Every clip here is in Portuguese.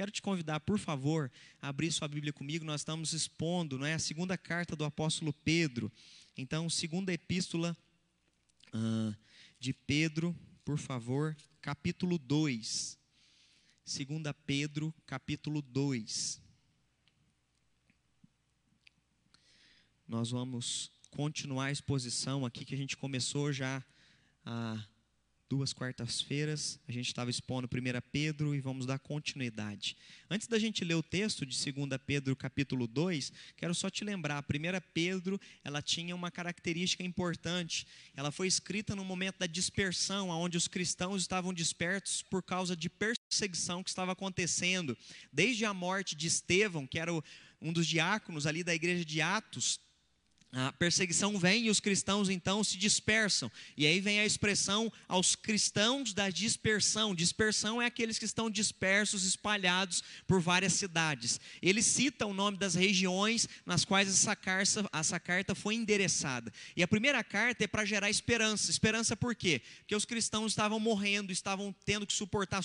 Quero te convidar, por favor, a abrir sua Bíblia comigo. Nós estamos expondo não é, a segunda carta do apóstolo Pedro. Então, segunda epístola uh, de Pedro, por favor, capítulo 2. Segunda Pedro, capítulo 2. Nós vamos continuar a exposição aqui que a gente começou já há duas quartas-feiras, a gente estava expondo 1 Pedro e vamos dar continuidade. Antes da gente ler o texto de 2 Pedro capítulo 2, quero só te lembrar, a 1 Pedro, ela tinha uma característica importante, ela foi escrita no momento da dispersão, onde os cristãos estavam dispersos por causa de perseguição que estava acontecendo, desde a morte de Estevão, que era um dos diáconos ali da igreja de Atos, a perseguição vem e os cristãos então se dispersam. E aí vem a expressão aos cristãos da dispersão. Dispersão é aqueles que estão dispersos, espalhados por várias cidades. Ele cita o nome das regiões nas quais essa carta, essa carta foi endereçada. E a primeira carta é para gerar esperança. Esperança por quê? Porque os cristãos estavam morrendo, estavam tendo que suportar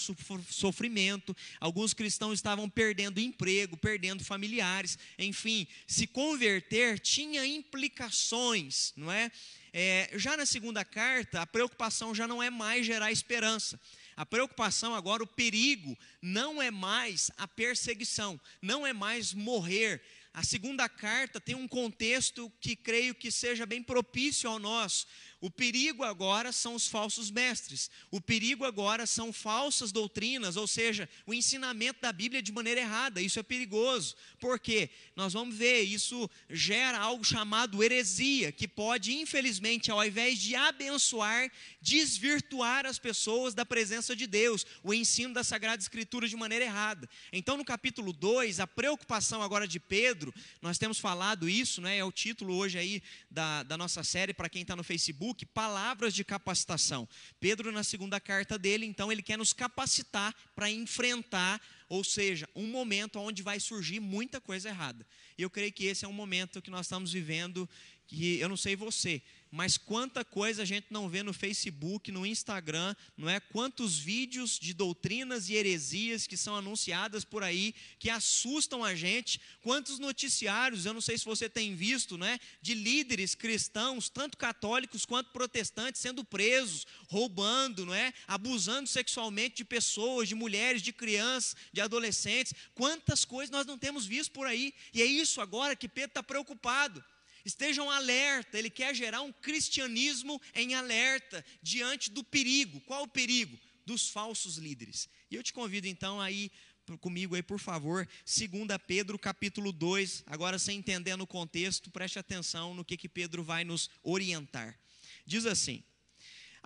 sofrimento. Alguns cristãos estavam perdendo emprego, perdendo familiares. Enfim, se converter tinha implicações implicações, não é? é? Já na segunda carta, a preocupação já não é mais gerar esperança. A preocupação agora, o perigo, não é mais a perseguição, não é mais morrer. A segunda carta tem um contexto que creio que seja bem propício ao nosso, o perigo agora são os falsos mestres. O perigo agora são falsas doutrinas, ou seja, o ensinamento da Bíblia de maneira errada. Isso é perigoso. Por quê? Nós vamos ver, isso gera algo chamado heresia, que pode, infelizmente, ao invés de abençoar, desvirtuar as pessoas da presença de Deus, o ensino da Sagrada Escritura de maneira errada. Então, no capítulo 2, a preocupação agora de Pedro, nós temos falado isso, né? É o título hoje aí da, da nossa série, para quem está no Facebook Facebook, palavras de capacitação. Pedro, na segunda carta dele, então, ele quer nos capacitar para enfrentar, ou seja, um momento onde vai surgir muita coisa errada. E eu creio que esse é um momento que nós estamos vivendo, que eu não sei você, mas quanta coisa a gente não vê no Facebook, no Instagram, não é? Quantos vídeos de doutrinas e heresias que são anunciadas por aí, que assustam a gente, quantos noticiários, eu não sei se você tem visto, não é? De líderes cristãos, tanto católicos quanto protestantes, sendo presos, roubando, não é? Abusando sexualmente de pessoas, de mulheres, de crianças, de adolescentes, quantas coisas nós não temos visto por aí, e é isso agora que Pedro está preocupado estejam alerta, ele quer gerar um cristianismo em alerta diante do perigo. Qual o perigo? Dos falsos líderes. E eu te convido então aí comigo aí, por favor, 2 Pedro capítulo 2, agora sem entender no contexto, preste atenção no que, que Pedro vai nos orientar. Diz assim: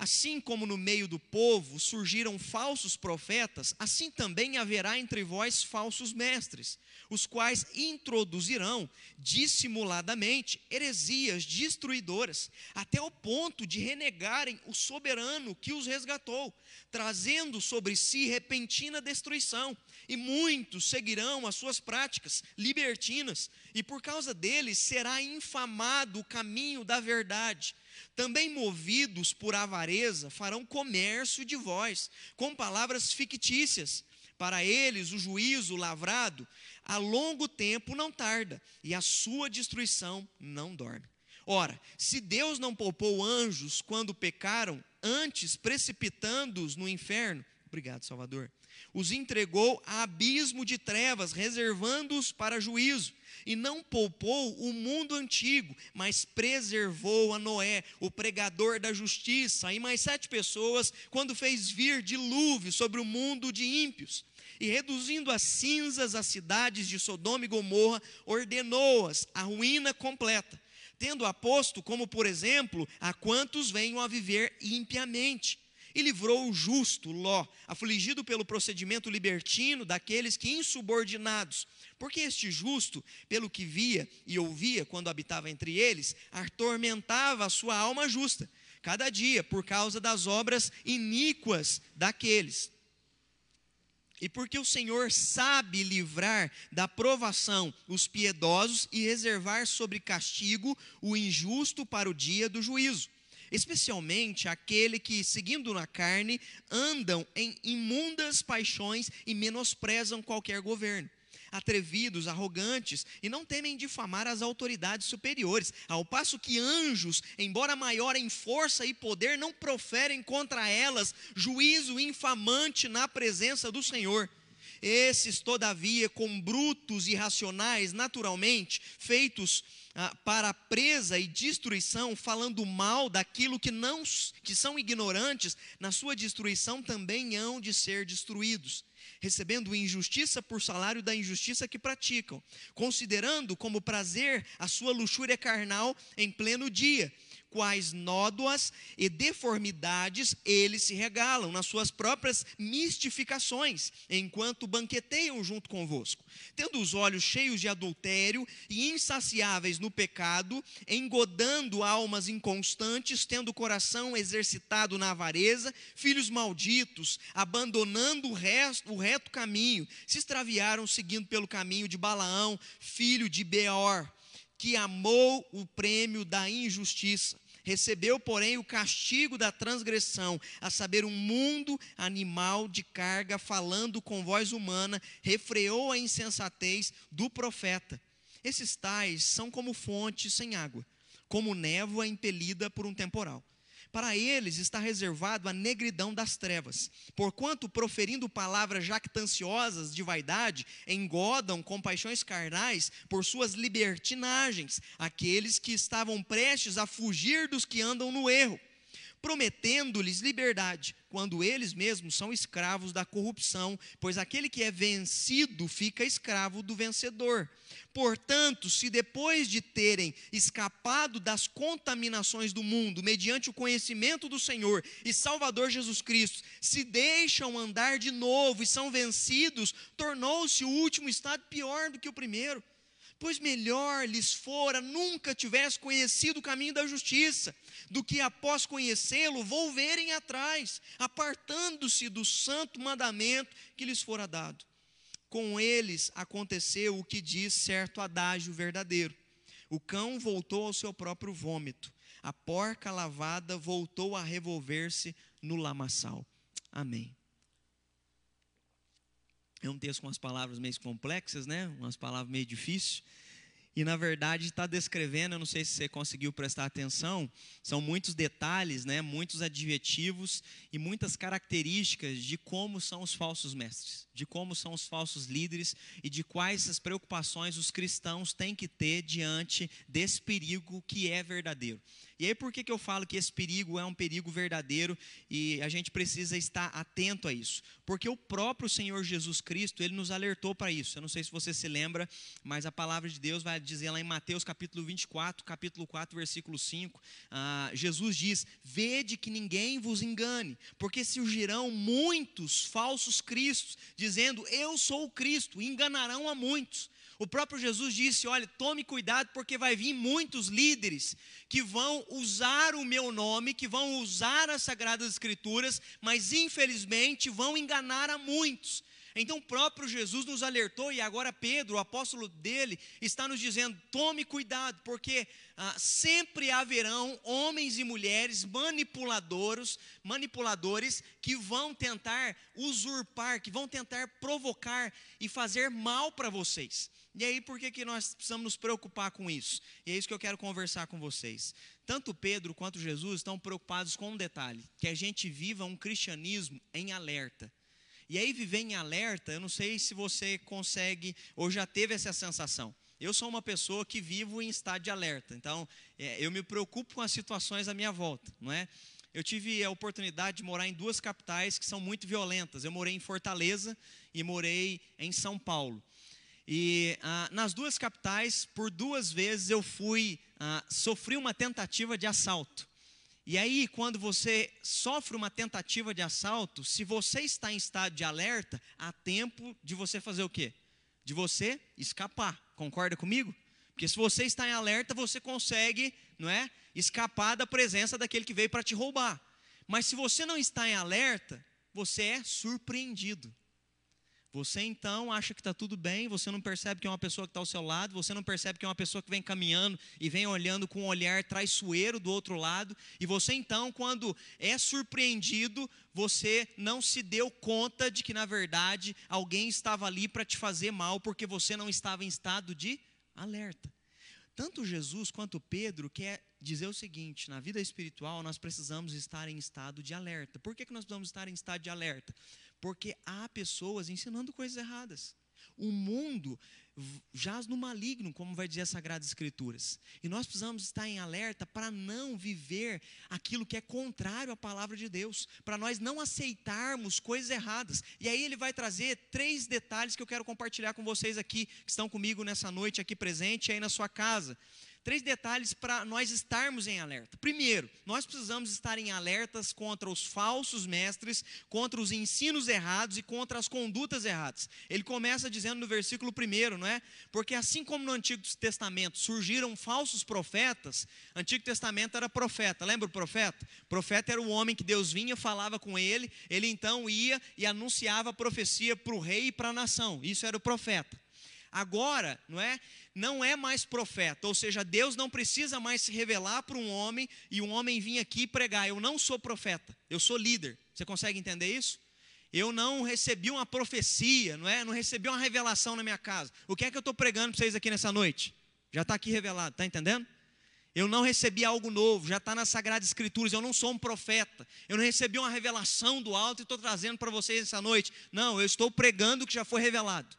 Assim como no meio do povo surgiram falsos profetas, assim também haverá entre vós falsos mestres, os quais introduzirão dissimuladamente heresias destruidoras, até o ponto de renegarem o soberano que os resgatou, trazendo sobre si repentina destruição, e muitos seguirão as suas práticas libertinas, e por causa deles será infamado o caminho da verdade também movidos por avareza, farão comércio de vós, com palavras fictícias. Para eles, o juízo lavrado a longo tempo não tarda, e a sua destruição não dorme. Ora, se Deus não poupou anjos quando pecaram, antes precipitando-os no inferno, obrigado, Salvador, os entregou a abismo de trevas, reservando-os para juízo e não poupou o mundo antigo, mas preservou a Noé, o pregador da justiça, e mais sete pessoas, quando fez vir dilúvio sobre o mundo de ímpios. E reduzindo a cinzas as cidades de Sodoma e Gomorra, ordenou-as à ruína completa, tendo aposto como, por exemplo, a quantos venham a viver impiamente e livrou o justo Ló, afligido pelo procedimento libertino daqueles que insubordinados, porque este justo, pelo que via e ouvia quando habitava entre eles, atormentava a sua alma justa, cada dia por causa das obras iníquas daqueles. E porque o Senhor sabe livrar da provação os piedosos e reservar sobre castigo o injusto para o dia do juízo especialmente aquele que, seguindo na carne, andam em imundas paixões e menosprezam qualquer governo. Atrevidos, arrogantes e não temem difamar as autoridades superiores, ao passo que anjos, embora maior em força e poder, não proferem contra elas juízo infamante na presença do Senhor. Esses, todavia, com brutos e racionais, naturalmente, feitos ah, para presa e destruição, falando mal daquilo que não que são ignorantes, na sua destruição também hão de ser destruídos, recebendo injustiça por salário da injustiça que praticam, considerando como prazer a sua luxúria carnal em pleno dia quais nódoas e deformidades eles se regalam nas suas próprias mistificações, enquanto banqueteiam junto convosco, tendo os olhos cheios de adultério e insaciáveis no pecado, engodando almas inconstantes, tendo o coração exercitado na avareza, filhos malditos, abandonando o, resto, o reto caminho, se extraviaram seguindo pelo caminho de Balaão, filho de Beor que amou o prêmio da injustiça. Recebeu, porém, o castigo da transgressão, a saber, um mundo animal de carga, falando com voz humana, refreou a insensatez do profeta. Esses tais são como fontes sem água, como névoa impelida por um temporal. Para eles está reservado a negridão das trevas, porquanto, proferindo palavras jactanciosas de vaidade, engodam com paixões carnais por suas libertinagens aqueles que estavam prestes a fugir dos que andam no erro prometendo-lhes liberdade, quando eles mesmos são escravos da corrupção, pois aquele que é vencido fica escravo do vencedor. Portanto, se depois de terem escapado das contaminações do mundo, mediante o conhecimento do Senhor e Salvador Jesus Cristo, se deixam andar de novo e são vencidos, tornou-se o último estado pior do que o primeiro pois melhor lhes fora nunca tivesse conhecido o caminho da justiça, do que após conhecê-lo volverem atrás, apartando-se do santo mandamento que lhes fora dado. Com eles aconteceu o que diz certo adágio verdadeiro: o cão voltou ao seu próprio vômito, a porca lavada voltou a revolver-se no lamaçal. Amém. É um texto com umas palavras meio complexas, né? Umas palavras meio difíceis. E na verdade está descrevendo, eu não sei se você conseguiu prestar atenção, são muitos detalhes, né, muitos adjetivos e muitas características de como são os falsos mestres, de como são os falsos líderes e de quais as preocupações os cristãos têm que ter diante desse perigo que é verdadeiro. E aí por que, que eu falo que esse perigo é um perigo verdadeiro e a gente precisa estar atento a isso? Porque o próprio Senhor Jesus Cristo, ele nos alertou para isso. Eu não sei se você se lembra, mas a palavra de Deus vai dizer lá em Mateus capítulo 24, capítulo 4, versículo 5, ah, Jesus diz, vede que ninguém vos engane, porque surgirão muitos falsos cristos, dizendo, eu sou o Cristo, enganarão a muitos. O próprio Jesus disse: olha, tome cuidado, porque vai vir muitos líderes que vão usar o meu nome, que vão usar as Sagradas Escrituras, mas infelizmente vão enganar a muitos. Então o próprio Jesus nos alertou, e agora Pedro, o apóstolo dele, está nos dizendo: tome cuidado, porque ah, sempre haverão homens e mulheres manipuladores, manipuladores que vão tentar usurpar, que vão tentar provocar e fazer mal para vocês. E aí, por que, que nós precisamos nos preocupar com isso? E é isso que eu quero conversar com vocês. Tanto Pedro quanto Jesus estão preocupados com um detalhe: que a gente viva um cristianismo em alerta. E aí, viver em alerta, eu não sei se você consegue ou já teve essa sensação. Eu sou uma pessoa que vivo em estado de alerta, então é, eu me preocupo com as situações à minha volta, não é? Eu tive a oportunidade de morar em duas capitais que são muito violentas. Eu morei em Fortaleza e morei em São Paulo. E ah, nas duas capitais, por duas vezes eu fui, ah, sofri uma tentativa de assalto. E aí, quando você sofre uma tentativa de assalto, se você está em estado de alerta, há tempo de você fazer o quê? De você escapar. Concorda comigo? Porque se você está em alerta, você consegue, não é, escapar da presença daquele que veio para te roubar. Mas se você não está em alerta, você é surpreendido. Você então acha que está tudo bem, você não percebe que é uma pessoa que está ao seu lado, você não percebe que é uma pessoa que vem caminhando e vem olhando com um olhar traiçoeiro do outro lado, e você então, quando é surpreendido, você não se deu conta de que na verdade alguém estava ali para te fazer mal, porque você não estava em estado de alerta. Tanto Jesus quanto Pedro quer dizer o seguinte: na vida espiritual nós precisamos estar em estado de alerta. Por que, que nós precisamos estar em estado de alerta? Porque há pessoas ensinando coisas erradas. O mundo jaz no maligno, como vai dizer as Sagradas Escrituras. E nós precisamos estar em alerta para não viver aquilo que é contrário à palavra de Deus, para nós não aceitarmos coisas erradas. E aí ele vai trazer três detalhes que eu quero compartilhar com vocês aqui, que estão comigo nessa noite aqui presente, aí na sua casa três detalhes para nós estarmos em alerta. Primeiro, nós precisamos estar em alertas contra os falsos mestres, contra os ensinos errados e contra as condutas erradas. Ele começa dizendo no versículo primeiro, não é? Porque assim como no Antigo Testamento surgiram falsos profetas, Antigo Testamento era profeta, lembra o profeta? Profeta era o homem que Deus vinha, falava com ele, ele então ia e anunciava a profecia para o rei e para a nação. Isso era o profeta. Agora, não é? Não é mais profeta, ou seja, Deus não precisa mais se revelar para um homem e um homem vir aqui pregar. Eu não sou profeta, eu sou líder. Você consegue entender isso? Eu não recebi uma profecia, não é? Não recebi uma revelação na minha casa. O que é que eu estou pregando para vocês aqui nessa noite? Já está aqui revelado, está entendendo? Eu não recebi algo novo, já está nas Sagradas Escrituras. Eu não sou um profeta. Eu não recebi uma revelação do alto e estou trazendo para vocês essa noite. Não, eu estou pregando o que já foi revelado.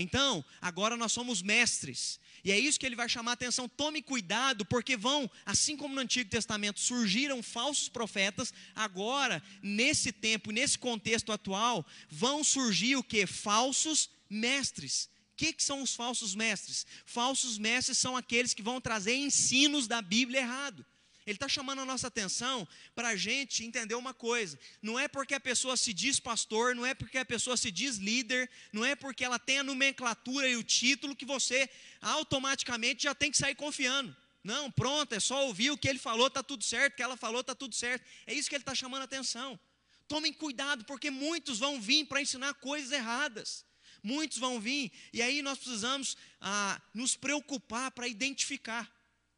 Então, agora nós somos mestres. E é isso que ele vai chamar a atenção. Tome cuidado, porque vão, assim como no Antigo Testamento surgiram falsos profetas, agora, nesse tempo, nesse contexto atual, vão surgir o que? Falsos mestres. O que, que são os falsos mestres? Falsos mestres são aqueles que vão trazer ensinos da Bíblia errado. Ele está chamando a nossa atenção para a gente entender uma coisa: não é porque a pessoa se diz pastor, não é porque a pessoa se diz líder, não é porque ela tem a nomenclatura e o título que você automaticamente já tem que sair confiando. Não, pronto, é só ouvir o que ele falou, está tudo certo, o que ela falou, está tudo certo. É isso que ele está chamando a atenção. Tomem cuidado, porque muitos vão vir para ensinar coisas erradas. Muitos vão vir, e aí nós precisamos ah, nos preocupar para identificar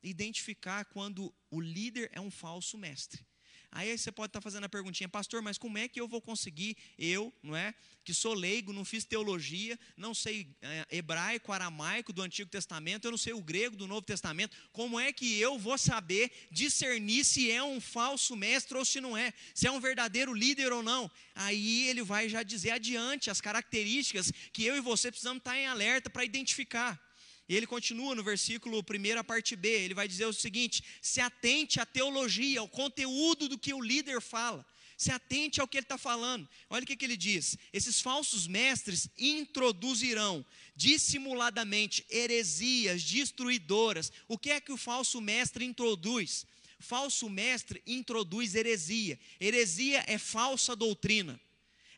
identificar quando o líder é um falso mestre. Aí você pode estar fazendo a perguntinha, pastor, mas como é que eu vou conseguir, eu, não é, que sou leigo, não fiz teologia, não sei é, hebraico, aramaico do Antigo Testamento, eu não sei o grego do Novo Testamento, como é que eu vou saber discernir se é um falso mestre ou se não é, se é um verdadeiro líder ou não? Aí ele vai já dizer adiante as características que eu e você precisamos estar em alerta para identificar. E ele continua no versículo 1, a parte B, ele vai dizer o seguinte: se atente à teologia, ao conteúdo do que o líder fala, se atente ao que ele está falando. Olha o que, que ele diz: esses falsos mestres introduzirão dissimuladamente heresias destruidoras. O que é que o falso mestre introduz? Falso mestre introduz heresia. Heresia é falsa doutrina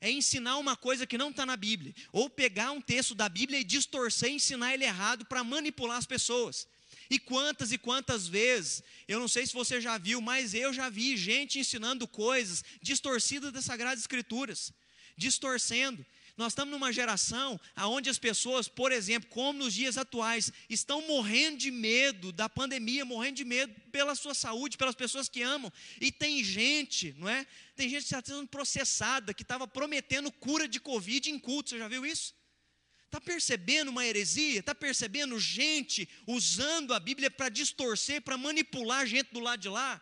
é ensinar uma coisa que não está na Bíblia, ou pegar um texto da Bíblia e distorcer ensinar ele errado para manipular as pessoas. E quantas e quantas vezes, eu não sei se você já viu, mas eu já vi gente ensinando coisas distorcidas das Sagradas Escrituras, distorcendo. Nós estamos numa geração onde as pessoas, por exemplo, como nos dias atuais, estão morrendo de medo da pandemia, morrendo de medo pela sua saúde, pelas pessoas que amam. E tem gente, não é? Tem gente que está sendo processada, que estava prometendo cura de Covid em culto. Você já viu isso? Está percebendo uma heresia? Está percebendo gente usando a Bíblia para distorcer, para manipular a gente do lado de lá?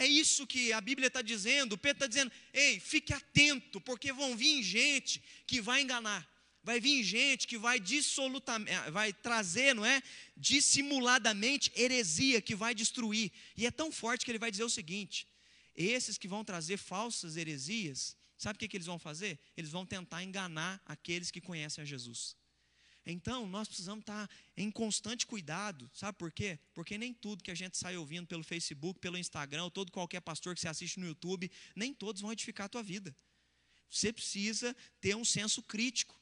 É isso que a Bíblia está dizendo. Pedro está dizendo: ei, fique atento, porque vão vir gente que vai enganar. Vai vir gente que vai dissolutamente, eh, vai trazer, não é? Dissimuladamente heresia que vai destruir. E é tão forte que ele vai dizer o seguinte: esses que vão trazer falsas heresias, sabe o que, que eles vão fazer? Eles vão tentar enganar aqueles que conhecem a Jesus. Então, nós precisamos estar em constante cuidado, sabe por quê? Porque nem tudo que a gente sai ouvindo pelo Facebook, pelo Instagram, ou todo qualquer pastor que você assiste no YouTube, nem todos vão edificar a tua vida. Você precisa ter um senso crítico,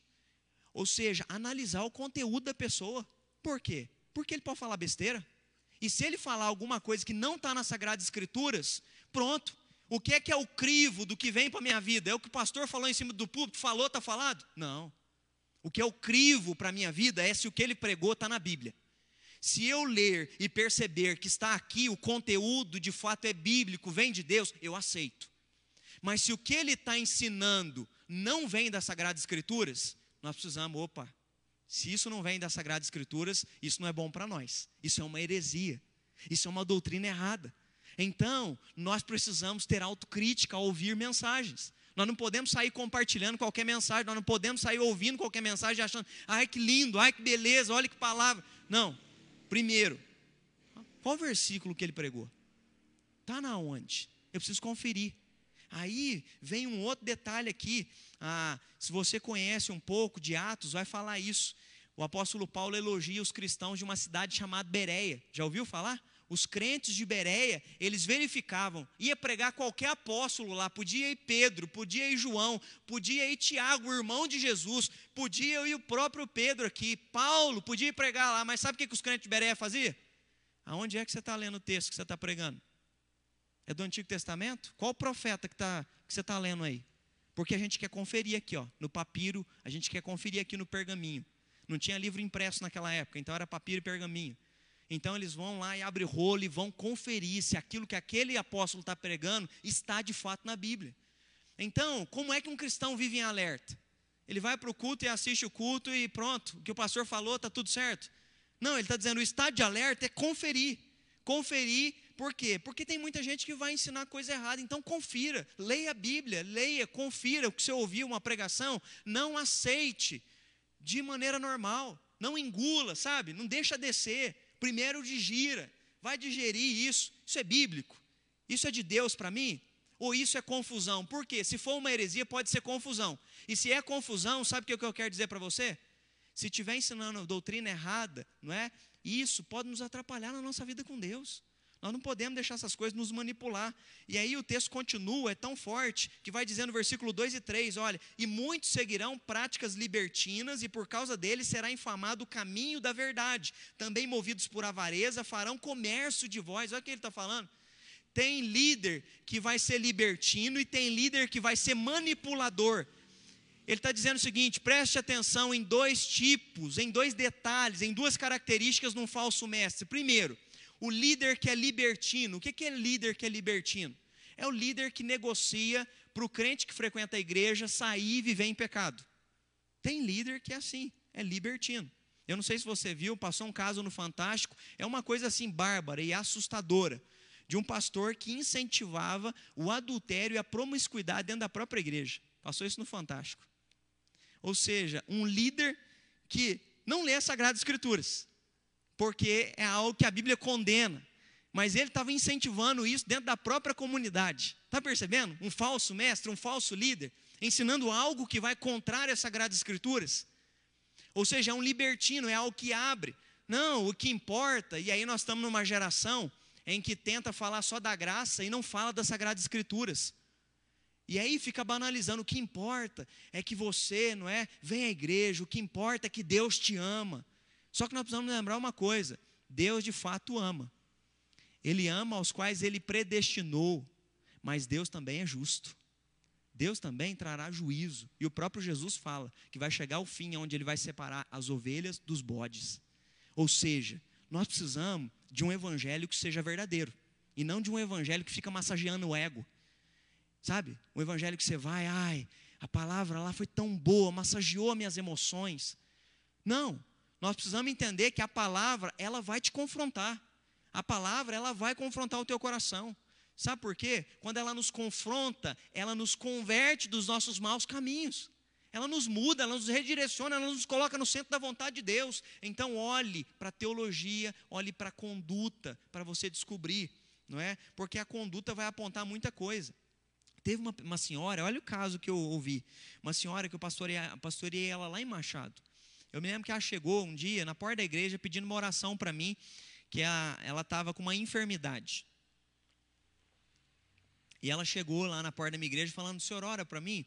ou seja, analisar o conteúdo da pessoa. Por quê? Porque ele pode falar besteira. E se ele falar alguma coisa que não está nas Sagradas Escrituras, pronto. O que é que é o crivo do que vem para a minha vida? É o que o pastor falou em cima do púlpito, falou, está falado? Não. O que eu crivo para a minha vida é se o que ele pregou está na Bíblia. Se eu ler e perceber que está aqui, o conteúdo de fato é bíblico, vem de Deus, eu aceito. Mas se o que ele está ensinando não vem das Sagradas Escrituras, nós precisamos, opa, se isso não vem das Sagradas Escrituras, isso não é bom para nós. Isso é uma heresia. Isso é uma doutrina errada. Então, nós precisamos ter autocrítica ao ouvir mensagens. Nós não podemos sair compartilhando qualquer mensagem, nós não podemos sair ouvindo qualquer mensagem achando, ai que lindo, ai que beleza, olha que palavra. Não. Primeiro, qual versículo que ele pregou? Está na onde? Eu preciso conferir. Aí vem um outro detalhe aqui. Ah, se você conhece um pouco de Atos, vai falar isso. O apóstolo Paulo elogia os cristãos de uma cidade chamada Bereia. Já ouviu falar? Os crentes de Bereia, eles verificavam, ia pregar qualquer apóstolo lá, podia ir Pedro, podia ir João, podia ir Tiago, o irmão de Jesus, podia ir o próprio Pedro aqui, Paulo, podia ir pregar lá, mas sabe o que, que os crentes de Bereia faziam? Aonde é que você está lendo o texto que você está pregando? É do Antigo Testamento? Qual profeta que, tá, que você está lendo aí? Porque a gente quer conferir aqui, ó, no papiro, a gente quer conferir aqui no pergaminho. Não tinha livro impresso naquela época, então era papiro e pergaminho. Então eles vão lá e abrem rolo e vão conferir se aquilo que aquele apóstolo está pregando está de fato na Bíblia. Então, como é que um cristão vive em alerta? Ele vai para o culto e assiste o culto e pronto, o que o pastor falou está tudo certo. Não, ele está dizendo o estado de alerta é conferir. Conferir por quê? Porque tem muita gente que vai ensinar coisa errada. Então confira, leia a Bíblia, leia, confira o que você ouviu uma pregação, não aceite de maneira normal, não engula, sabe? Não deixa descer. Primeiro digira, vai digerir isso. Isso é bíblico. Isso é de Deus para mim? Ou isso é confusão? Por quê? Se for uma heresia, pode ser confusão. E se é confusão, sabe o que eu quero dizer para você? Se estiver ensinando doutrina errada, não é? Isso pode nos atrapalhar na nossa vida com Deus. Nós não podemos deixar essas coisas nos manipular. E aí o texto continua, é tão forte, que vai dizendo no versículo 2 e 3: olha, e muitos seguirão práticas libertinas, e por causa deles será infamado o caminho da verdade. Também movidos por avareza, farão comércio de vós. Olha o que ele está falando. Tem líder que vai ser libertino e tem líder que vai ser manipulador. Ele está dizendo o seguinte: preste atenção em dois tipos, em dois detalhes, em duas características num falso mestre. Primeiro, o líder que é libertino. O que é líder que é libertino? É o líder que negocia para o crente que frequenta a igreja sair e viver em pecado. Tem líder que é assim, é libertino. Eu não sei se você viu, passou um caso no Fantástico, é uma coisa assim bárbara e assustadora, de um pastor que incentivava o adultério e a promiscuidade dentro da própria igreja. Passou isso no Fantástico. Ou seja, um líder que não lê as Sagradas Escrituras, porque é algo que a Bíblia condena. Mas ele estava incentivando isso dentro da própria comunidade. Está percebendo? Um falso mestre, um falso líder, ensinando algo que vai contrário às Sagradas Escrituras. Ou seja, é um libertino, é algo que abre. Não, o que importa, e aí nós estamos numa geração em que tenta falar só da graça e não fala das Sagradas Escrituras. E aí fica banalizando, o que importa é que você, não é, vem à igreja, o que importa é que Deus te ama. Só que nós precisamos lembrar uma coisa: Deus de fato ama. Ele ama aos quais ele predestinou, mas Deus também é justo. Deus também trará juízo. E o próprio Jesus fala que vai chegar o fim onde ele vai separar as ovelhas dos bodes. Ou seja, nós precisamos de um evangelho que seja verdadeiro e não de um evangelho que fica massageando o ego. Sabe? Um evangelho que você vai, ai, a palavra lá foi tão boa, massageou minhas emoções. Não, nós precisamos entender que a palavra, ela vai te confrontar. A palavra, ela vai confrontar o teu coração. Sabe por quê? Quando ela nos confronta, ela nos converte dos nossos maus caminhos. Ela nos muda, ela nos redireciona, ela nos coloca no centro da vontade de Deus. Então, olhe para a teologia, olhe para a conduta, para você descobrir, não é? Porque a conduta vai apontar muita coisa. Teve uma, uma senhora, olha o caso que eu ouvi, uma senhora que eu pastorei, pastorei ela lá em Machado. Eu me lembro que ela chegou um dia na porta da igreja pedindo uma oração para mim, que ela estava com uma enfermidade. E ela chegou lá na porta da minha igreja falando: Senhor, ora para mim.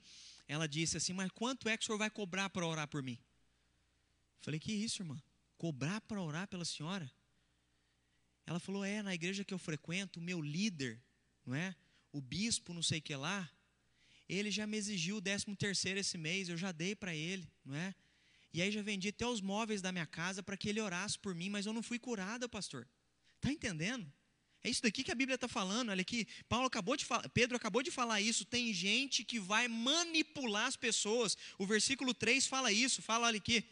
Ela disse assim: Mas quanto é que o senhor vai cobrar para orar por mim? Eu falei: Que isso, irmã? Cobrar para orar pela senhora? Ela falou: É, na igreja que eu frequento, o meu líder, não é? O bispo, não sei o que lá, ele já me exigiu o décimo terceiro esse mês, eu já dei para ele, não é? E aí já vendi até os móveis da minha casa para que ele orasse por mim, mas eu não fui curada, pastor. Está entendendo? É isso daqui que a Bíblia está falando. Olha aqui, Paulo acabou de falar, Pedro acabou de falar isso. Tem gente que vai manipular as pessoas. O versículo 3 fala isso. Fala, olha aqui.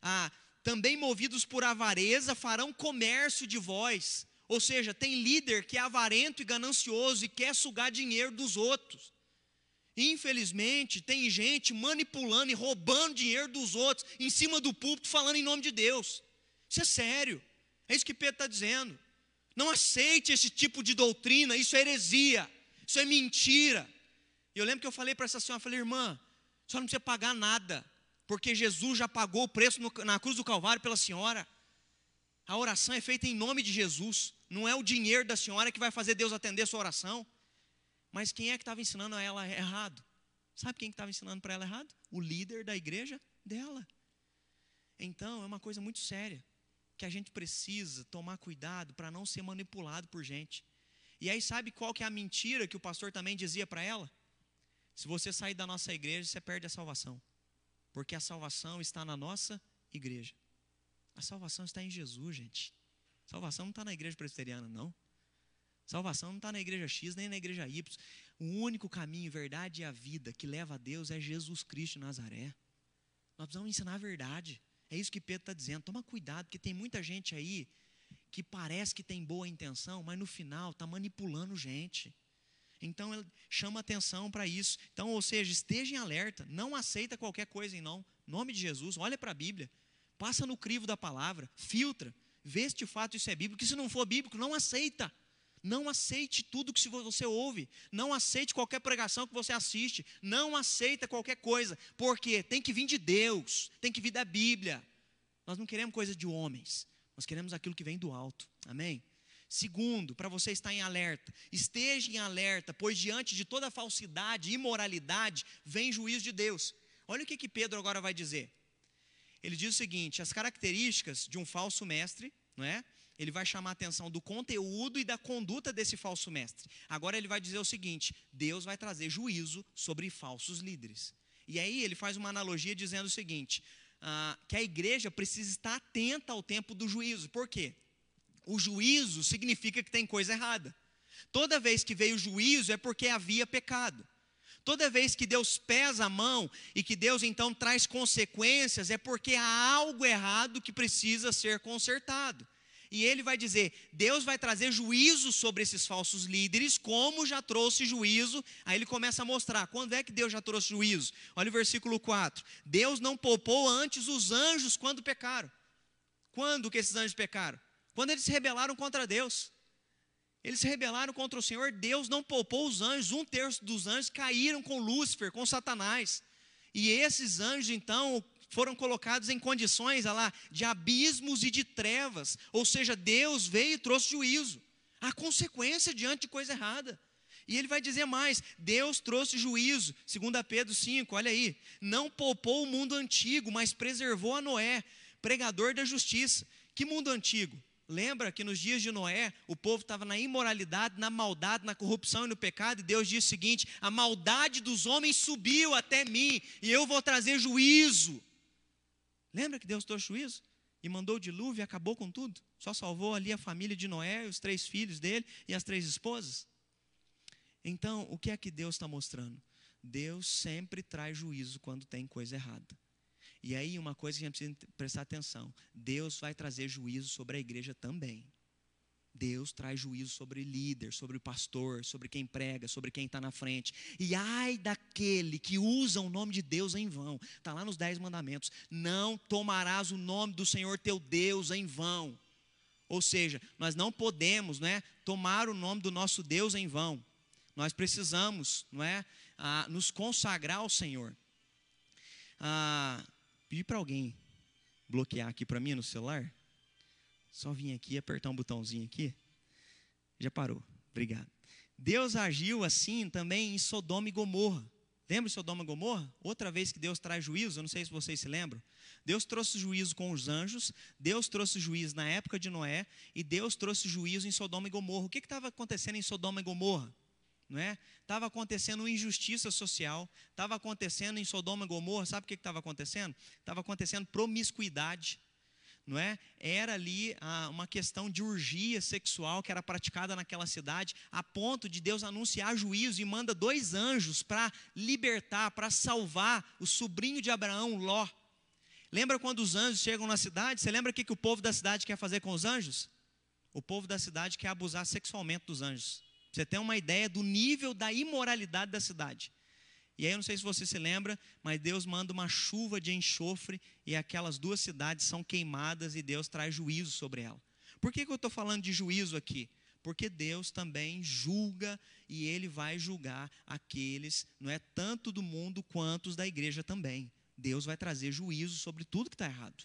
Ah, também movidos por avareza farão comércio de vós. Ou seja, tem líder que é avarento e ganancioso e quer sugar dinheiro dos outros. Infelizmente, tem gente manipulando e roubando dinheiro dos outros em cima do púlpito, falando em nome de Deus. Isso é sério. É isso que Pedro está dizendo. Não aceite esse tipo de doutrina, isso é heresia, isso é mentira. E eu lembro que eu falei para essa senhora, falei, irmã, senhora não precisa pagar nada, porque Jesus já pagou o preço no, na cruz do Calvário pela senhora. A oração é feita em nome de Jesus, não é o dinheiro da senhora que vai fazer Deus atender a sua oração. Mas quem é que estava ensinando a ela errado? Sabe quem estava ensinando para ela errado? O líder da igreja dela. Então, é uma coisa muito séria, que a gente precisa tomar cuidado para não ser manipulado por gente. E aí, sabe qual que é a mentira que o pastor também dizia para ela? Se você sair da nossa igreja, você perde a salvação. Porque a salvação está na nossa igreja. A salvação está em Jesus, gente. A salvação não está na igreja presbiteriana, não. Salvação não está na igreja X nem na igreja Y. O único caminho, verdade e a vida que leva a Deus é Jesus Cristo de Nazaré. Nós precisamos ensinar a verdade. É isso que Pedro está dizendo. Toma cuidado, porque tem muita gente aí que parece que tem boa intenção, mas no final está manipulando gente. Então ele chama atenção para isso. Então, ou seja, esteja em alerta, não aceita qualquer coisa em não. Nome de Jesus, olha para a Bíblia, passa no crivo da palavra, filtra, vê se de fato isso é bíblico, se não for bíblico, não aceita. Não aceite tudo que você ouve. Não aceite qualquer pregação que você assiste. Não aceita qualquer coisa. Porque tem que vir de Deus. Tem que vir da Bíblia. Nós não queremos coisa de homens. Nós queremos aquilo que vem do alto. Amém? Segundo, para você estar em alerta, esteja em alerta, pois diante de toda falsidade e imoralidade vem juízo de Deus. Olha o que, que Pedro agora vai dizer. Ele diz o seguinte: as características de um falso mestre, não é? Ele vai chamar a atenção do conteúdo e da conduta desse falso mestre. Agora ele vai dizer o seguinte: Deus vai trazer juízo sobre falsos líderes. E aí ele faz uma analogia dizendo o seguinte: ah, que a igreja precisa estar atenta ao tempo do juízo. Por quê? O juízo significa que tem coisa errada. Toda vez que veio juízo é porque havia pecado. Toda vez que Deus pesa a mão e que Deus então traz consequências, é porque há algo errado que precisa ser consertado e ele vai dizer: Deus vai trazer juízo sobre esses falsos líderes, como já trouxe juízo. Aí ele começa a mostrar: quando é que Deus já trouxe juízo? Olha o versículo 4: Deus não poupou antes os anjos quando pecaram. Quando que esses anjos pecaram? Quando eles se rebelaram contra Deus. Eles se rebelaram contra o Senhor, Deus não poupou os anjos, um terço dos anjos caíram com Lúcifer, com Satanás. E esses anjos, então, foram colocados em condições lá, de abismos e de trevas. Ou seja, Deus veio e trouxe juízo. A consequência diante de coisa errada. E ele vai dizer mais: Deus trouxe juízo, segundo Pedro 5, olha aí, não poupou o mundo antigo, mas preservou a Noé, pregador da justiça. Que mundo antigo? Lembra que nos dias de Noé, o povo estava na imoralidade, na maldade, na corrupção e no pecado, e Deus disse o seguinte: a maldade dos homens subiu até mim, e eu vou trazer juízo. Lembra que Deus trouxe juízo? E mandou o dilúvio e acabou com tudo? Só salvou ali a família de Noé, os três filhos dele e as três esposas? Então, o que é que Deus está mostrando? Deus sempre traz juízo quando tem coisa errada. E aí, uma coisa que a gente precisa prestar atenção: Deus vai trazer juízo sobre a igreja também. Deus traz juízo sobre líder, sobre pastor, sobre quem prega, sobre quem está na frente. E ai daquele que usa o nome de Deus em vão. Está lá nos Dez Mandamentos. Não tomarás o nome do Senhor teu Deus em vão. Ou seja, nós não podemos né, tomar o nome do nosso Deus em vão. Nós precisamos não é, nos consagrar ao Senhor. Ah, pedir para alguém bloquear aqui para mim no celular. Só vim aqui apertar um botãozinho aqui. Já parou. Obrigado. Deus agiu assim também em Sodoma e Gomorra. Lembra de Sodoma e Gomorra? Outra vez que Deus traz juízo, eu não sei se vocês se lembram. Deus trouxe juízo com os anjos, Deus trouxe juízo na época de Noé, e Deus trouxe juízo em Sodoma e Gomorra. O que estava acontecendo em Sodoma e Gomorra? não é? Estava acontecendo injustiça social, estava acontecendo em Sodoma e Gomorra, sabe o que estava acontecendo? Estava acontecendo promiscuidade, não é? Era ali ah, uma questão de urgia sexual que era praticada naquela cidade, a ponto de Deus anunciar juízo e manda dois anjos para libertar, para salvar o sobrinho de Abraão, Ló. Lembra quando os anjos chegam na cidade? Você lembra o que, que o povo da cidade quer fazer com os anjos? O povo da cidade quer abusar sexualmente dos anjos. Você tem uma ideia do nível da imoralidade da cidade. E aí, eu não sei se você se lembra, mas Deus manda uma chuva de enxofre e aquelas duas cidades são queimadas e Deus traz juízo sobre ela. Por que, que eu estou falando de juízo aqui? Porque Deus também julga e Ele vai julgar aqueles, não é tanto do mundo quanto os da igreja também. Deus vai trazer juízo sobre tudo que está errado.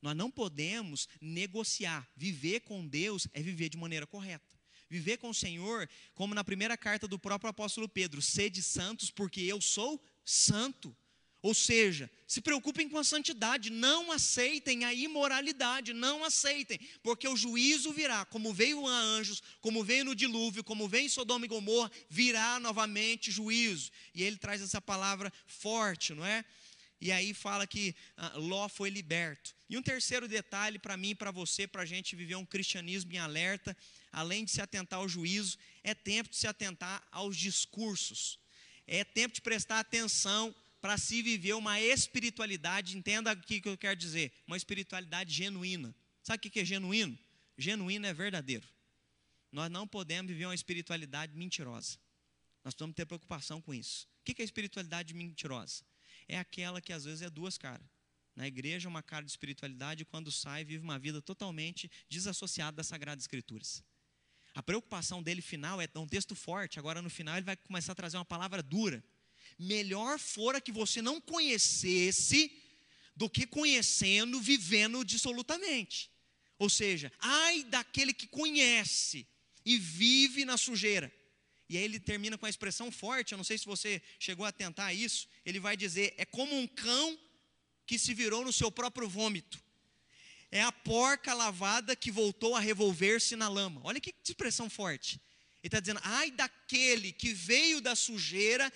Nós não podemos negociar. Viver com Deus é viver de maneira correta. Viver com o Senhor, como na primeira carta do próprio apóstolo Pedro: sede santos, porque eu sou santo. Ou seja, se preocupem com a santidade, não aceitem a imoralidade, não aceitem, porque o juízo virá, como veio a anjos, como veio no dilúvio, como veio em Sodoma e Gomorra, virá novamente juízo. E ele traz essa palavra forte, não é? E aí fala que ah, Ló foi liberto. E um terceiro detalhe para mim para você, para a gente viver um cristianismo em alerta, além de se atentar ao juízo, é tempo de se atentar aos discursos. É tempo de prestar atenção para se viver uma espiritualidade, entenda aqui o que eu quero dizer, uma espiritualidade genuína. Sabe o que é genuíno? Genuíno é verdadeiro. Nós não podemos viver uma espiritualidade mentirosa. Nós precisamos ter preocupação com isso. O que é espiritualidade mentirosa? É aquela que às vezes é duas caras. Na igreja, uma cara de espiritualidade, e quando sai, vive uma vida totalmente desassociada das Sagradas Escrituras. A preocupação dele final é um texto forte, agora no final ele vai começar a trazer uma palavra dura. Melhor fora que você não conhecesse do que conhecendo, vivendo dissolutamente. Ou seja, ai daquele que conhece e vive na sujeira. E aí ele termina com a expressão forte, eu não sei se você chegou a tentar isso. Ele vai dizer: é como um cão que se virou no seu próprio vômito. É a porca lavada que voltou a revolver-se na lama. Olha que expressão forte. Ele está dizendo: ai daquele que veio da sujeira,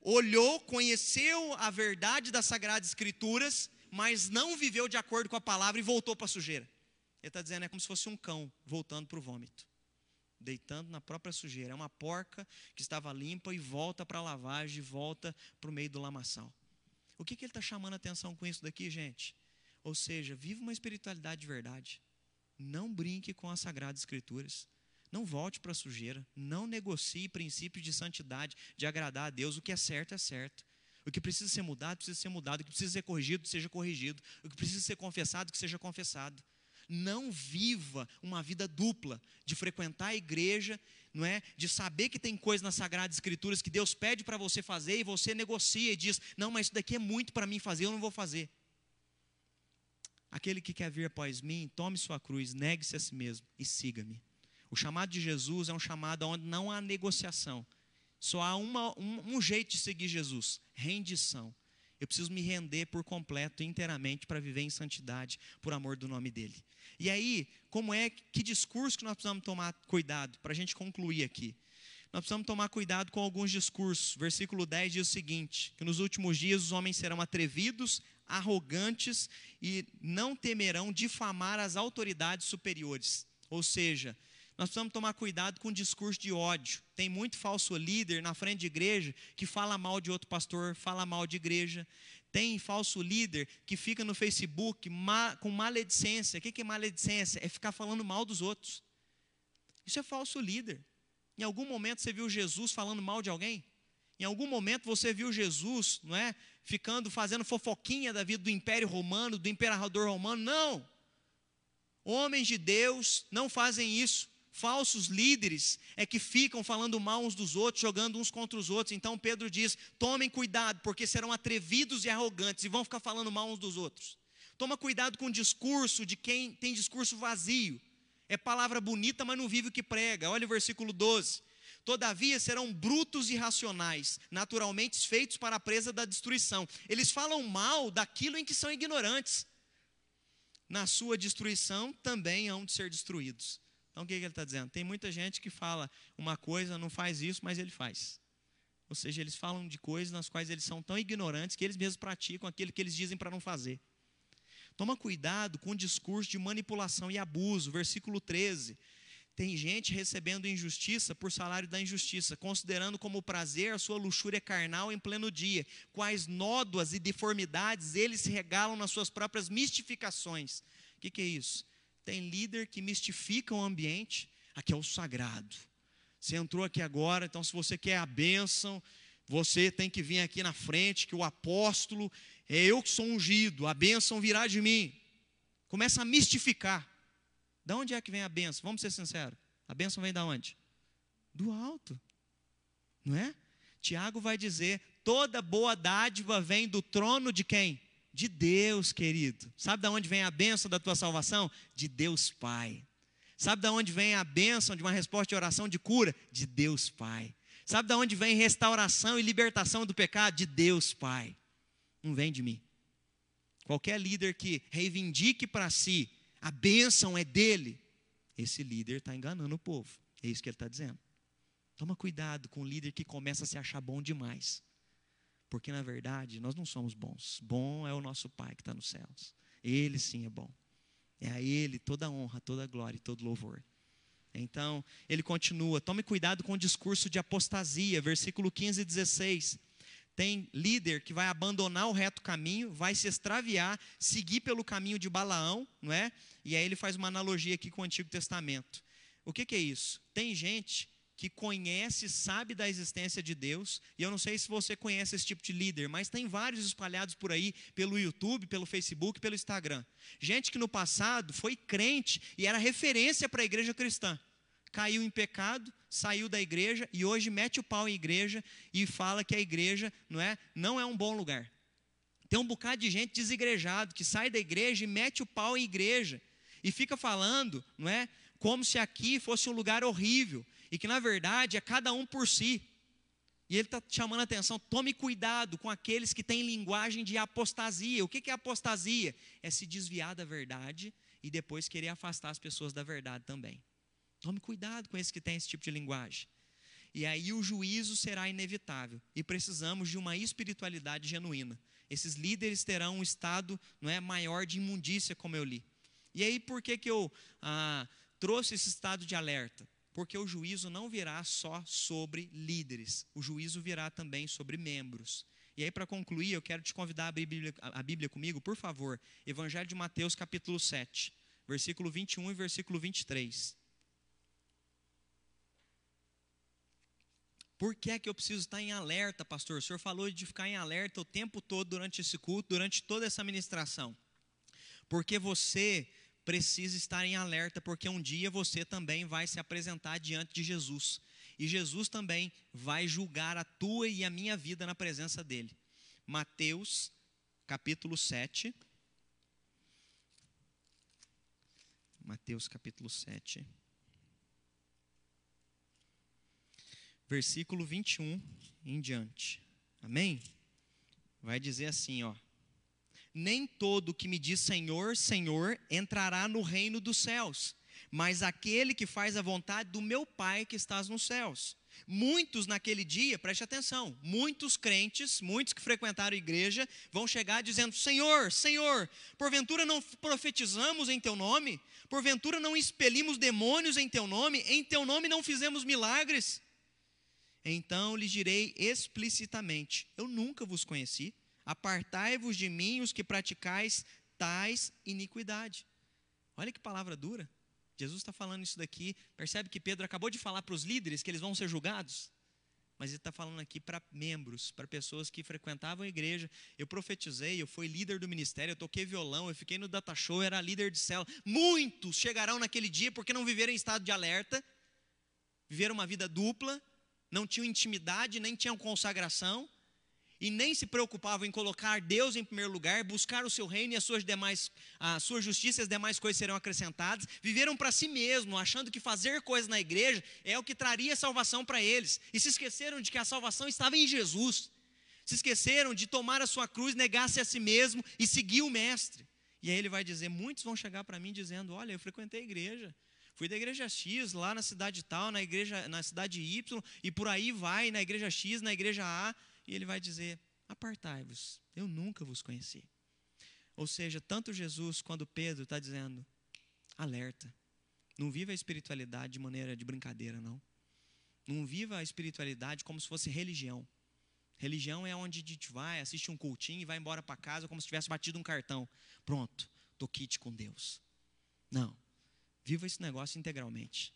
olhou, conheceu a verdade das Sagradas Escrituras, mas não viveu de acordo com a palavra e voltou para a sujeira. Ele está dizendo: é como se fosse um cão voltando para o vômito deitando na própria sujeira. É uma porca que estava limpa e volta para a lavagem, volta para o meio do lamaçal. O que, que ele está chamando a atenção com isso daqui, gente? Ou seja, viva uma espiritualidade de verdade. Não brinque com as Sagradas Escrituras. Não volte para a sujeira. Não negocie princípios de santidade, de agradar a Deus. O que é certo é certo. O que precisa ser mudado, precisa ser mudado. O que precisa ser corrigido, seja corrigido. O que precisa ser confessado, que seja confessado não viva uma vida dupla de frequentar a igreja, não é? De saber que tem coisas nas sagradas escrituras que Deus pede para você fazer e você negocia e diz: "Não, mas isso daqui é muito para mim fazer, eu não vou fazer". Aquele que quer vir após mim, tome sua cruz, negue-se a si mesmo e siga-me. O chamado de Jesus é um chamado onde não há negociação. Só há uma, um, um jeito de seguir Jesus: rendição. Eu preciso me render por completo, inteiramente, para viver em santidade, por amor do nome dele. E aí, como é, que discurso que nós precisamos tomar cuidado, para a gente concluir aqui? Nós precisamos tomar cuidado com alguns discursos. Versículo 10 diz o seguinte: que nos últimos dias os homens serão atrevidos, arrogantes e não temerão difamar as autoridades superiores. Ou seja, nós precisamos tomar cuidado com o discurso de ódio. Tem muito falso líder na frente de igreja que fala mal de outro pastor, fala mal de igreja. Tem falso líder que fica no Facebook com maledicência. O que é maledicência? É ficar falando mal dos outros. Isso é falso líder. Em algum momento você viu Jesus falando mal de alguém? Em algum momento você viu Jesus, não é, ficando fazendo fofoquinha da vida do Império Romano, do imperador romano? Não. Homens de Deus não fazem isso. Falsos líderes é que ficam falando mal uns dos outros, jogando uns contra os outros. Então Pedro diz: tomem cuidado, porque serão atrevidos e arrogantes e vão ficar falando mal uns dos outros. Toma cuidado com o discurso de quem tem discurso vazio. É palavra bonita, mas não vive o que prega. Olha o versículo 12. Todavia serão brutos e irracionais, naturalmente feitos para a presa da destruição. Eles falam mal daquilo em que são ignorantes. Na sua destruição também hão de ser destruídos Então o que, que ele está dizendo? Tem muita gente que fala uma coisa, não faz isso, mas ele faz. Ou seja, eles falam de coisas nas quais eles são tão ignorantes que eles mesmos praticam aquilo que eles dizem para não fazer. Toma cuidado com o discurso de manipulação e abuso. Versículo 13. Tem gente recebendo injustiça por salário da injustiça, considerando como prazer a sua luxúria carnal em pleno dia. Quais nódoas e deformidades eles se regalam nas suas próprias mistificações. O que, que é isso? Tem líder que mistifica o ambiente. Aqui é o sagrado. Você entrou aqui agora, então se você quer a bênção, você tem que vir aqui na frente, que o apóstolo é eu que sou ungido, a bênção virá de mim. Começa a mistificar. Da onde é que vem a bênção? Vamos ser sinceros. A bênção vem da onde? Do alto. Não é? Tiago vai dizer: toda boa dádiva vem do trono de quem? De Deus, querido. Sabe da onde vem a bênção da tua salvação? De Deus Pai. Sabe da onde vem a bênção de uma resposta de oração de cura? De Deus Pai. Sabe da onde vem restauração e libertação do pecado? De Deus Pai. Não vem de mim. Qualquer líder que reivindique para si a bênção é dele, esse líder está enganando o povo. É isso que ele está dizendo. Toma cuidado com o líder que começa a se achar bom demais. Porque, na verdade, nós não somos bons. Bom é o nosso Pai que está nos céus. Ele sim é bom. É a Ele toda honra, toda glória e todo louvor. Então, ele continua: tome cuidado com o discurso de apostasia, versículo 15 e 16. Tem líder que vai abandonar o reto caminho, vai se extraviar, seguir pelo caminho de Balaão, não é? E aí ele faz uma analogia aqui com o Antigo Testamento. O que, que é isso? Tem gente que conhece, sabe da existência de Deus, e eu não sei se você conhece esse tipo de líder, mas tem vários espalhados por aí, pelo YouTube, pelo Facebook, pelo Instagram. Gente que no passado foi crente e era referência para a igreja cristã caiu em pecado, saiu da igreja e hoje mete o pau em igreja e fala que a igreja não é, não é um bom lugar. Tem um bocado de gente desigrejado que sai da igreja e mete o pau em igreja e fica falando, não é, como se aqui fosse um lugar horrível e que na verdade é cada um por si. E ele está chamando a atenção: tome cuidado com aqueles que têm linguagem de apostasia. O que é apostasia? É se desviar da verdade e depois querer afastar as pessoas da verdade também. Tome cuidado com esse que tem esse tipo de linguagem. E aí o juízo será inevitável. E precisamos de uma espiritualidade genuína. Esses líderes terão um estado não é, maior de imundícia, como eu li. E aí por que, que eu ah, trouxe esse estado de alerta? Porque o juízo não virá só sobre líderes, o juízo virá também sobre membros. E aí, para concluir, eu quero te convidar a Bíblia, a Bíblia comigo, por favor. Evangelho de Mateus, capítulo 7, versículo 21 e versículo 23. Por que é que eu preciso estar em alerta, pastor? O senhor falou de ficar em alerta o tempo todo durante esse culto, durante toda essa ministração. Porque você precisa estar em alerta, porque um dia você também vai se apresentar diante de Jesus. E Jesus também vai julgar a tua e a minha vida na presença dele. Mateus, capítulo 7. Mateus, capítulo 7. versículo 21 em diante. Amém? Vai dizer assim, ó: Nem todo que me diz Senhor, Senhor entrará no reino dos céus, mas aquele que faz a vontade do meu Pai que estás nos céus. Muitos naquele dia, preste atenção, muitos crentes, muitos que frequentaram a igreja, vão chegar dizendo: Senhor, Senhor, porventura não profetizamos em teu nome? Porventura não expelimos demônios em teu nome? Em teu nome não fizemos milagres? Então lhes direi explicitamente: Eu nunca vos conheci. Apartai-vos de mim os que praticais tais iniquidade. Olha que palavra dura. Jesus está falando isso daqui. Percebe que Pedro acabou de falar para os líderes que eles vão ser julgados? Mas ele está falando aqui para membros, para pessoas que frequentavam a igreja. Eu profetizei, eu fui líder do ministério, eu toquei violão, eu fiquei no data show, era líder de célula. Muitos chegarão naquele dia porque não viveram em estado de alerta, viveram uma vida dupla, não tinham intimidade, nem tinham consagração, e nem se preocupavam em colocar Deus em primeiro lugar, buscar o seu reino e as suas demais, a sua justiça e as demais coisas serão acrescentadas. Viveram para si mesmo, achando que fazer coisas na igreja é o que traria salvação para eles, e se esqueceram de que a salvação estava em Jesus. Se esqueceram de tomar a sua cruz, negar-se a si mesmo e seguir o mestre. E aí ele vai dizer: muitos vão chegar para mim dizendo: Olha, eu frequentei a igreja, Fui da igreja X, lá na cidade tal, na igreja, na cidade Y, e por aí vai, na igreja X, na igreja A, e ele vai dizer: Apartai-vos, eu nunca vos conheci. Ou seja, tanto Jesus quanto Pedro está dizendo: alerta. Não viva a espiritualidade de maneira de brincadeira, não. Não viva a espiritualidade como se fosse religião. Religião é onde a gente vai, assiste um cultinho e vai embora para casa como se tivesse batido um cartão. Pronto, tô kit com Deus. Não. Viva esse negócio integralmente.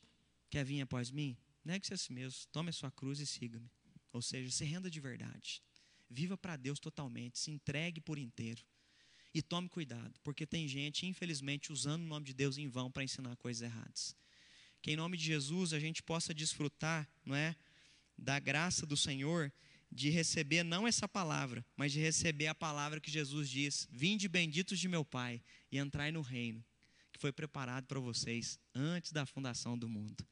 Quer vir após mim? Negue-se a si mesmo, tome a sua cruz e siga-me. Ou seja, se renda de verdade. Viva para Deus totalmente, se entregue por inteiro. E tome cuidado, porque tem gente, infelizmente, usando o nome de Deus em vão para ensinar coisas erradas. Que em nome de Jesus a gente possa desfrutar, não é, da graça do Senhor de receber não essa palavra, mas de receber a palavra que Jesus diz: "Vinde benditos de meu Pai e entrai no reino que foi preparado para vocês antes da fundação do mundo.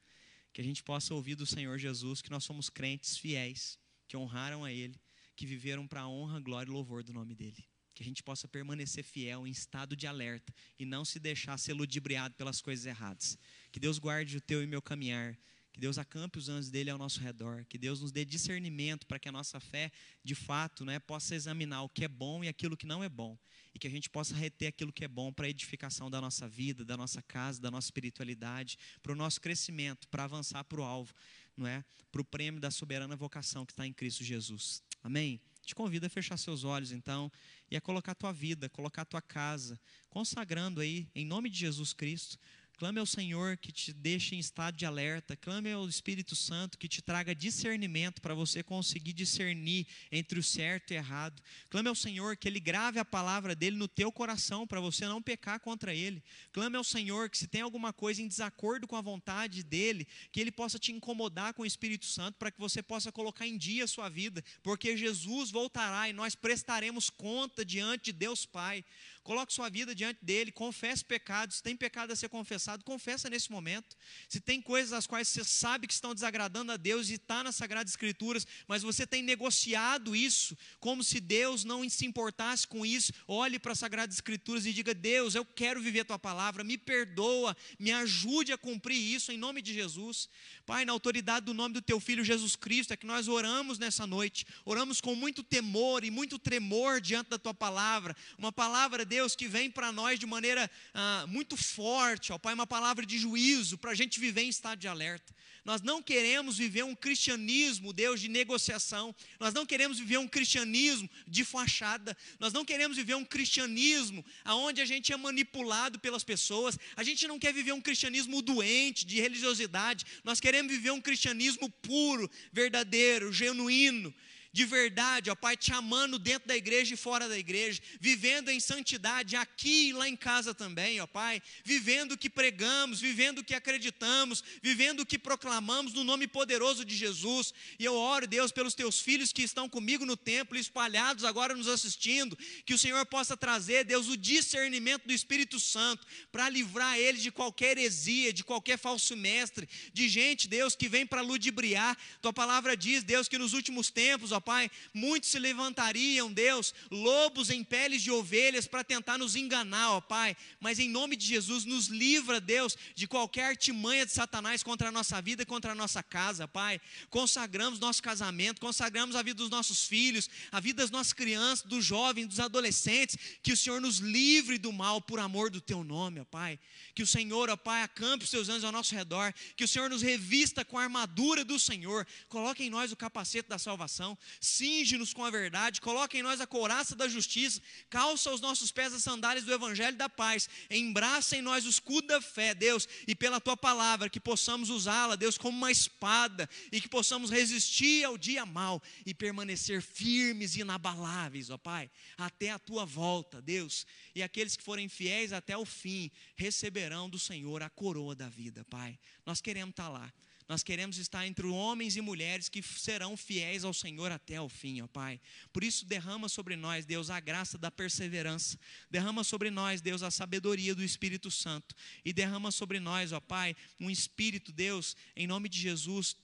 Que a gente possa ouvir do Senhor Jesus que nós somos crentes fiéis, que honraram a Ele, que viveram para a honra, glória e louvor do nome dEle. Que a gente possa permanecer fiel em estado de alerta e não se deixar ser ludibriado pelas coisas erradas. Que Deus guarde o teu e meu caminhar. Que Deus acampe os anjos dele ao nosso redor, que Deus nos dê discernimento para que a nossa fé, de fato, né, possa examinar o que é bom e aquilo que não é bom, e que a gente possa reter aquilo que é bom para a edificação da nossa vida, da nossa casa, da nossa espiritualidade, para o nosso crescimento, para avançar para o alvo, não é? Para o prêmio da soberana vocação que está em Cristo Jesus. Amém? Te convido a fechar seus olhos então e a colocar a tua vida, colocar a tua casa, consagrando aí, em nome de Jesus Cristo, Clame ao Senhor que te deixe em estado de alerta. Clame ao Espírito Santo que te traga discernimento para você conseguir discernir entre o certo e o errado. Clame ao Senhor que Ele grave a palavra dele no teu coração para você não pecar contra Ele. Clame ao Senhor que se tem alguma coisa em desacordo com a vontade dele, que Ele possa te incomodar com o Espírito Santo para que você possa colocar em dia a sua vida, porque Jesus voltará e nós prestaremos conta diante de Deus Pai. Coloque sua vida diante dele, confesse pecados. Se tem pecado a ser confessado, confessa nesse momento. Se tem coisas as quais você sabe que estão desagradando a Deus e está nas Sagradas Escrituras, mas você tem negociado isso, como se Deus não se importasse com isso, olhe para as Sagradas Escrituras e diga: Deus, eu quero viver a tua palavra, me perdoa, me ajude a cumprir isso em nome de Jesus. Pai, na autoridade do nome do teu filho Jesus Cristo, é que nós oramos nessa noite, oramos com muito temor e muito tremor diante da tua palavra, uma palavra Deus, que vem para nós de maneira ah, muito forte, ó Pai, uma palavra de juízo para a gente viver em estado de alerta. Nós não queremos viver um cristianismo, Deus, de negociação. Nós não queremos viver um cristianismo de fachada. Nós não queremos viver um cristianismo onde a gente é manipulado pelas pessoas. A gente não quer viver um cristianismo doente, de religiosidade. Nós queremos viver um cristianismo puro, verdadeiro, genuíno de verdade, ó Pai, te amando dentro da igreja e fora da igreja, vivendo em santidade aqui e lá em casa também, ó Pai, vivendo o que pregamos, vivendo o que acreditamos, vivendo o que proclamamos no nome poderoso de Jesus. E eu oro, Deus, pelos teus filhos que estão comigo no templo, espalhados agora nos assistindo, que o Senhor possa trazer, Deus, o discernimento do Espírito Santo para livrar eles de qualquer heresia, de qualquer falso mestre, de gente, Deus, que vem para ludibriar. Tua palavra diz, Deus, que nos últimos tempos, ó Pai, muitos se levantariam, Deus, lobos em peles de ovelhas para tentar nos enganar, ó Pai, mas em nome de Jesus, nos livra, Deus, de qualquer artimanha de Satanás contra a nossa vida contra a nossa casa, Pai. Consagramos nosso casamento, consagramos a vida dos nossos filhos, a vida das nossas crianças, dos jovens, dos adolescentes, que o Senhor nos livre do mal por amor do Teu nome, ó Pai. Que o Senhor, ó Pai, acampe os Seus anjos ao nosso redor, que o Senhor nos revista com a armadura do Senhor, coloque em nós o capacete da salvação, cinge-nos com a verdade, coloca em nós a couraça da justiça, calça os nossos pés as sandálias do evangelho da paz, embraça em nós o escudo da fé, Deus, e pela tua palavra que possamos usá-la, Deus, como uma espada e que possamos resistir ao dia mal e permanecer firmes e inabaláveis, ó Pai, até a tua volta, Deus. E aqueles que forem fiéis até o fim receberão do Senhor a coroa da vida, Pai. Nós queremos estar lá. Nós queremos estar entre homens e mulheres que serão fiéis ao Senhor até o fim, ó Pai. Por isso, derrama sobre nós, Deus, a graça da perseverança. Derrama sobre nós, Deus, a sabedoria do Espírito Santo. E derrama sobre nós, ó Pai, um espírito, Deus, em nome de Jesus,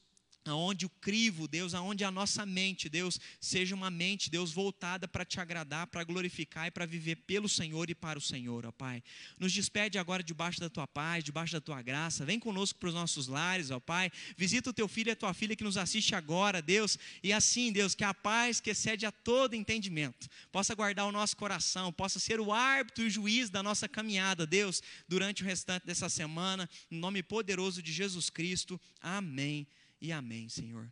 aonde o crivo, Deus, aonde a nossa mente, Deus, seja uma mente, Deus, voltada para te agradar, para glorificar e para viver pelo Senhor e para o Senhor, ó Pai. Nos despede agora debaixo da tua paz, debaixo da tua graça. Vem conosco para os nossos lares, ó Pai. Visita o teu filho e a tua filha que nos assiste agora, Deus. E assim, Deus, que a paz que excede a todo entendimento possa guardar o nosso coração, possa ser o árbitro e o juiz da nossa caminhada, Deus, durante o restante dessa semana. Em nome poderoso de Jesus Cristo. Amém e amém, Senhor.